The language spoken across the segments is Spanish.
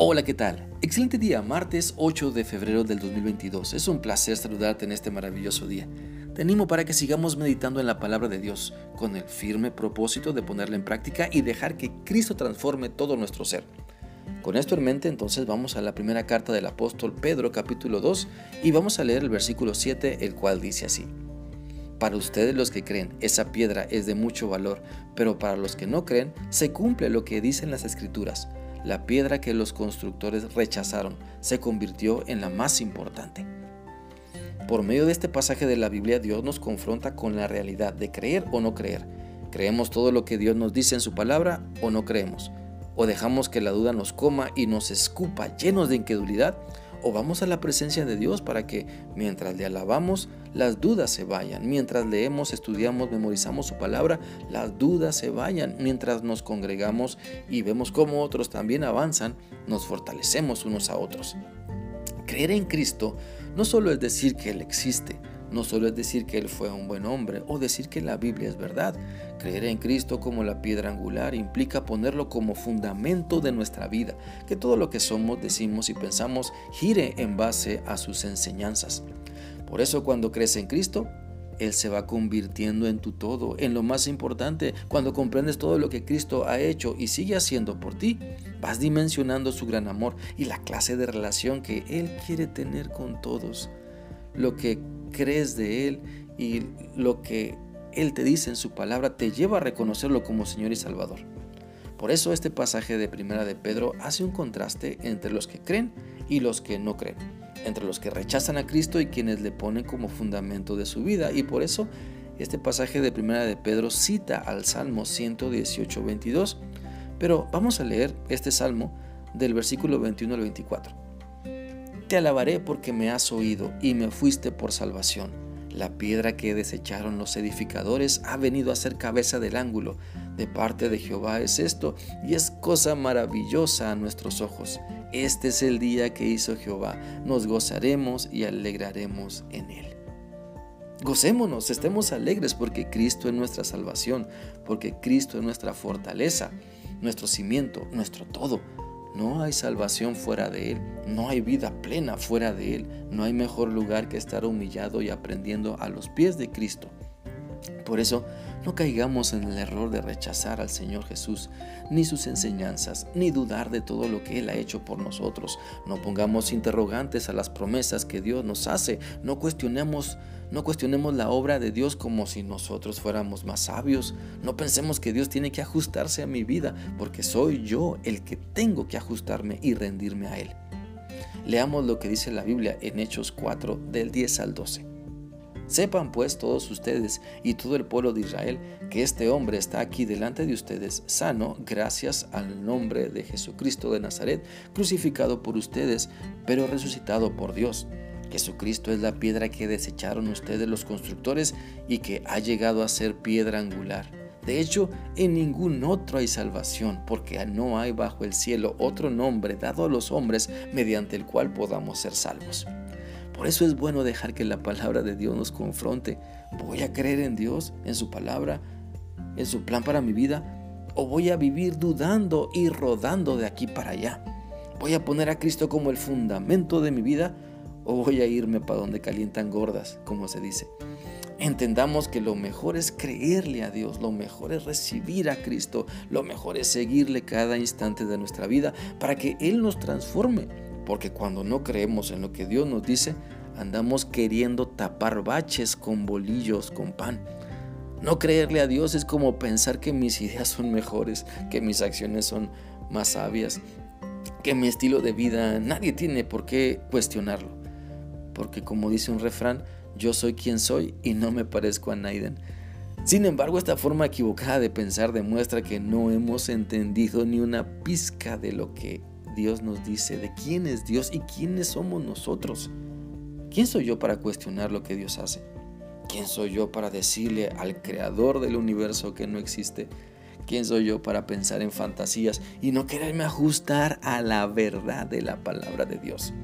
Hola, ¿qué tal? Excelente día, martes 8 de febrero del 2022. Es un placer saludarte en este maravilloso día. Te animo para que sigamos meditando en la palabra de Dios con el firme propósito de ponerla en práctica y dejar que Cristo transforme todo nuestro ser. Con esto en mente, entonces vamos a la primera carta del apóstol Pedro capítulo 2 y vamos a leer el versículo 7, el cual dice así. Para ustedes los que creen, esa piedra es de mucho valor, pero para los que no creen, se cumple lo que dicen las escrituras la piedra que los constructores rechazaron se convirtió en la más importante. Por medio de este pasaje de la Biblia, Dios nos confronta con la realidad de creer o no creer. ¿Creemos todo lo que Dios nos dice en su palabra o no creemos? ¿O dejamos que la duda nos coma y nos escupa llenos de incredulidad? O vamos a la presencia de Dios para que mientras le alabamos, las dudas se vayan. Mientras leemos, estudiamos, memorizamos su palabra, las dudas se vayan. Mientras nos congregamos y vemos cómo otros también avanzan, nos fortalecemos unos a otros. Creer en Cristo no solo es decir que Él existe, no solo es decir que Él fue un buen hombre o decir que la Biblia es verdad. Creer en Cristo como la piedra angular implica ponerlo como fundamento de nuestra vida, que todo lo que somos, decimos y pensamos gire en base a sus enseñanzas. Por eso cuando crees en Cristo, Él se va convirtiendo en tu todo, en lo más importante. Cuando comprendes todo lo que Cristo ha hecho y sigue haciendo por ti, vas dimensionando su gran amor y la clase de relación que Él quiere tener con todos. Lo que crees de Él y lo que Él te dice en su palabra te lleva a reconocerlo como Señor y Salvador. Por eso este pasaje de Primera de Pedro hace un contraste entre los que creen y los que no creen, entre los que rechazan a Cristo y quienes le ponen como fundamento de su vida. Y por eso este pasaje de Primera de Pedro cita al Salmo 118, 22. Pero vamos a leer este salmo del versículo 21 al 24. Te alabaré porque me has oído y me fuiste por salvación. La piedra que desecharon los edificadores ha venido a ser cabeza del ángulo. De parte de Jehová es esto, y es cosa maravillosa a nuestros ojos. Este es el día que hizo Jehová. Nos gozaremos y alegraremos en él. Gocémonos, estemos alegres porque Cristo es nuestra salvación, porque Cristo es nuestra fortaleza, nuestro cimiento, nuestro todo. No hay salvación fuera de Él, no hay vida plena fuera de Él, no hay mejor lugar que estar humillado y aprendiendo a los pies de Cristo. Por eso, no caigamos en el error de rechazar al Señor Jesús, ni sus enseñanzas, ni dudar de todo lo que Él ha hecho por nosotros. No pongamos interrogantes a las promesas que Dios nos hace, no cuestionemos no cuestionemos la obra de Dios como si nosotros fuéramos más sabios. No pensemos que Dios tiene que ajustarse a mi vida, porque soy yo el que tengo que ajustarme y rendirme a Él. Leamos lo que dice la Biblia en Hechos 4 del 10 al 12. Sepan pues todos ustedes y todo el pueblo de Israel que este hombre está aquí delante de ustedes sano gracias al nombre de Jesucristo de Nazaret, crucificado por ustedes, pero resucitado por Dios Jesucristo es la piedra que desecharon ustedes los constructores y que ha llegado a ser piedra angular. De hecho, en ningún otro hay salvación, porque no hay bajo el cielo otro nombre dado a los hombres mediante el cual podamos ser salvos. Por eso es bueno dejar que la palabra de Dios nos confronte. ¿Voy a creer en Dios, en su palabra, en su plan para mi vida? ¿O voy a vivir dudando y rodando de aquí para allá? ¿Voy a poner a Cristo como el fundamento de mi vida? o voy a irme para donde calientan gordas, como se dice. Entendamos que lo mejor es creerle a Dios, lo mejor es recibir a Cristo, lo mejor es seguirle cada instante de nuestra vida para que Él nos transforme. Porque cuando no creemos en lo que Dios nos dice, andamos queriendo tapar baches con bolillos, con pan. No creerle a Dios es como pensar que mis ideas son mejores, que mis acciones son más sabias, que mi estilo de vida nadie tiene por qué cuestionarlo porque como dice un refrán, yo soy quien soy y no me parezco a Naiden. Sin embargo, esta forma equivocada de pensar demuestra que no hemos entendido ni una pizca de lo que Dios nos dice, de quién es Dios y quiénes somos nosotros. ¿Quién soy yo para cuestionar lo que Dios hace? ¿Quién soy yo para decirle al creador del universo que no existe? ¿Quién soy yo para pensar en fantasías y no quererme ajustar a la verdad de la palabra de Dios?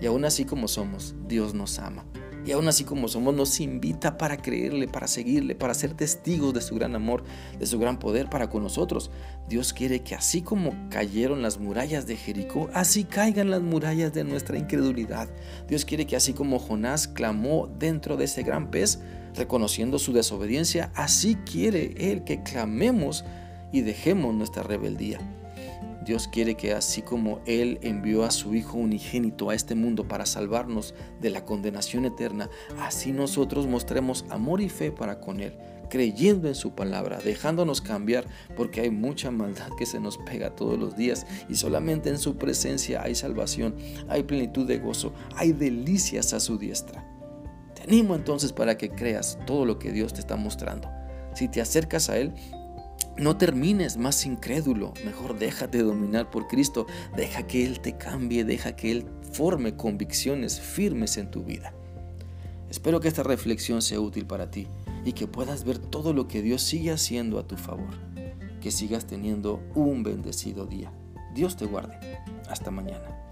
Y aún así como somos, Dios nos ama. Y aún así como somos, nos invita para creerle, para seguirle, para ser testigos de su gran amor, de su gran poder para con nosotros. Dios quiere que así como cayeron las murallas de Jericó, así caigan las murallas de nuestra incredulidad. Dios quiere que así como Jonás clamó dentro de ese gran pez, reconociendo su desobediencia, así quiere Él que clamemos y dejemos nuestra rebeldía. Dios quiere que así como Él envió a su Hijo unigénito a este mundo para salvarnos de la condenación eterna, así nosotros mostremos amor y fe para con Él, creyendo en su palabra, dejándonos cambiar, porque hay mucha maldad que se nos pega todos los días y solamente en su presencia hay salvación, hay plenitud de gozo, hay delicias a su diestra. Te animo entonces para que creas todo lo que Dios te está mostrando. Si te acercas a Él, no termines más incrédulo, mejor déjate dominar por Cristo, deja que Él te cambie, deja que Él forme convicciones firmes en tu vida. Espero que esta reflexión sea útil para ti y que puedas ver todo lo que Dios sigue haciendo a tu favor. Que sigas teniendo un bendecido día. Dios te guarde. Hasta mañana.